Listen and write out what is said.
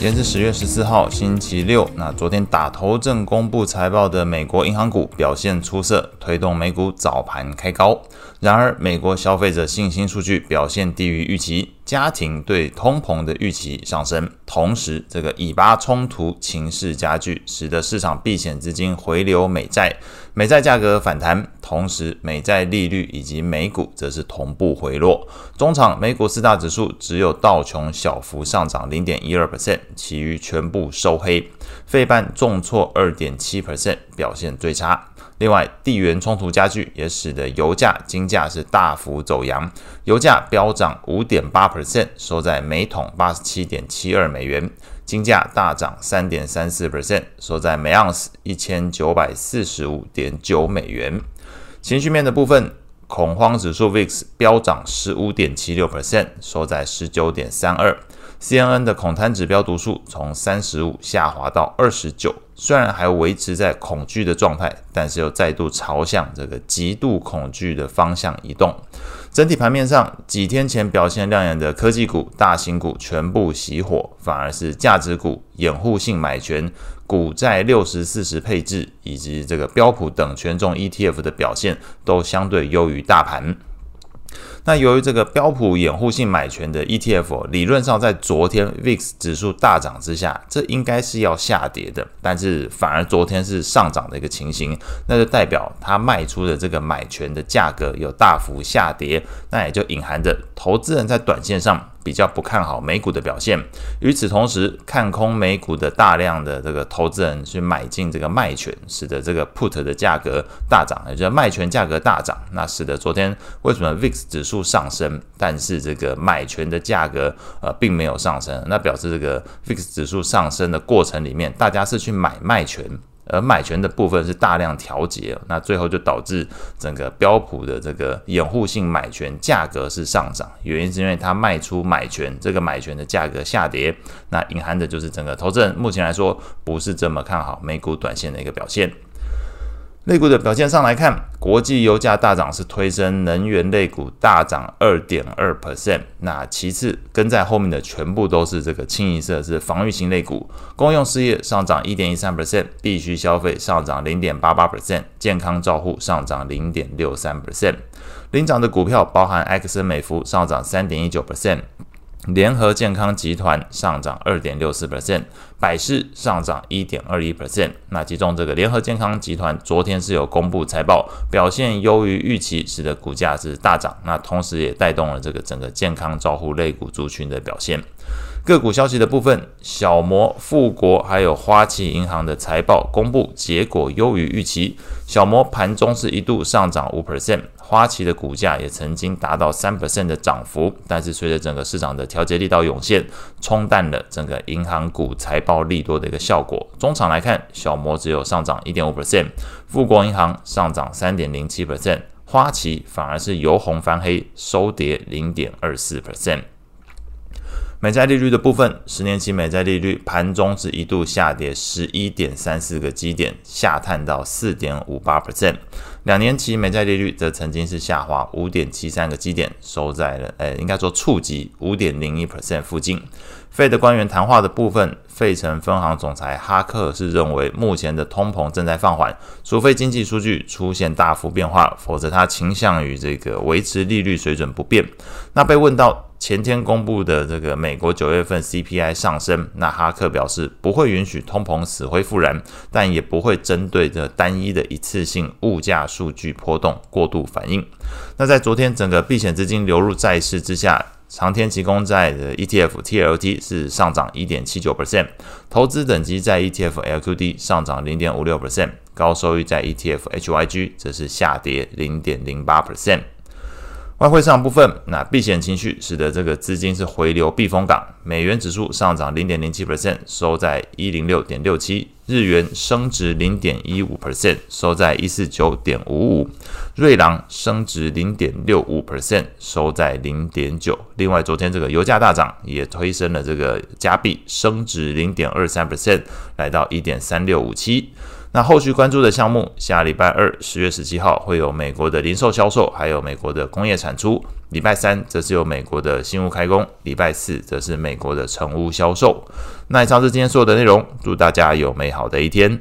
今天是十月十四号，星期六。那昨天打头阵公布财报的美国银行股表现出色，推动美股早盘开高。然而，美国消费者信心数据表现低于预期，家庭对通膨的预期上升，同时这个以巴冲突情势加剧，使得市场避险资金回流美债，美债价格反弹，同时美债利率以及美股则是同步回落。中场美股四大指数只有道琼小幅上涨零点一二 percent，其余全部收黑，费半重挫二点七 percent，表现最差。另外，地缘冲突加剧也使得油价、金价是大幅走扬，油价飙涨五点八 percent，收在每桶八十七点七二美元；金价大涨三点三四 percent，收在每盎司一千九百四十五点九美元。情绪面的部分，恐慌指数 VIX 飙涨十五点七六 percent，收在十九点三二。CNN 的恐贪指标读数从三十五下滑到二十九，虽然还维持在恐惧的状态，但是又再度朝向这个极度恐惧的方向移动。整体盘面上，几天前表现亮眼的科技股、大型股全部熄火，反而是价值股、掩护性买权、股债六十四十配置以及这个标普等权重 ETF 的表现都相对优于大盘。那由于这个标普掩护性买权的 ETF，理论上在昨天 VIX 指数大涨之下，这应该是要下跌的，但是反而昨天是上涨的一个情形，那就代表它卖出的这个买权的价格有大幅下跌，那也就隐含着投资人在短线上。比较不看好美股的表现，与此同时，看空美股的大量的这个投资人去买进这个卖权，使得这个 put 的价格大涨，也就是卖权价格大涨，那使得昨天为什么 VIX 指数上升，但是这个买权的价格呃并没有上升，那表示这个 VIX 指数上升的过程里面，大家是去买卖权。而买权的部分是大量调节，那最后就导致整个标普的这个掩护性买权价格是上涨，原因是因为它卖出买权，这个买权的价格下跌，那隐含的就是整个投资人目前来说不是这么看好美股短线的一个表现。类股的表现上来看，国际油价大涨是推升能源类股大涨二点二 percent。那其次跟在后面的全部都是这个清一色是防御型类股，公用事业上涨一点一三 percent，必须消费上涨零点八八 percent，健康照护上涨零点六三 percent。领涨的股票包含埃克森美孚上涨三点一九 percent。联合健康集团上涨二点六四 percent，百事上涨一点二一 percent。那其中这个联合健康集团昨天是有公布财报，表现优于预期，使得股价是大涨。那同时也带动了这个整个健康照护类股族群的表现。个股消息的部分，小摩、富国还有花旗银行的财报公布结果优于预期。小摩盘中是一度上涨五 percent，花旗的股价也曾经达到三 percent 的涨幅，但是随着整个市场的调节力道涌现，冲淡了整个银行股财报利多的一个效果。中场来看，小摩只有上涨一点五 percent，富国银行上涨三点零七 percent，花旗反而是由红翻黑，收跌零点二四 percent。美债利率的部分，十年期美债利率盘中是一度下跌十一点三四个基点，下探到四点五八 percent。两年期美债利率则曾经是下滑五点七三个基点，收在了，呃，应该说触及五点零一 percent 附近。费的官员谈话的部分，费城分行总裁哈克是认为，目前的通膨正在放缓，除非经济数据出现大幅变化，否则他倾向于这个维持利率水准不变。那被问到，前天公布的这个美国九月份 CPI 上升，那哈克表示不会允许通膨死灰复燃，但也不会针对这单一的一次性物价数据波动过度反应。那在昨天整个避险资金流入债市之下，长天期公债的 ETF TLT 是上涨一点七九 percent，投资等级债 ETF LQD 上涨零点五六 percent，高收益债 ETF HYG 则是下跌零点零八 percent。外汇市场部分，那避险情绪使得这个资金是回流避风港，美元指数上涨零点零七 percent，收在一零六点六七；日元升值零点一五 percent，收在一四九点五五；瑞郎升值零点六五 percent，收在零点九。另外，昨天这个油价大涨，也推升了这个加币升值零点二三 percent，来到一点三六五七。那后续关注的项目，下礼拜二十月十七号会有美国的零售销售，还有美国的工业产出。礼拜三则是有美国的新屋开工，礼拜四则是美国的成屋销售。那以上是今天所有的内容，祝大家有美好的一天。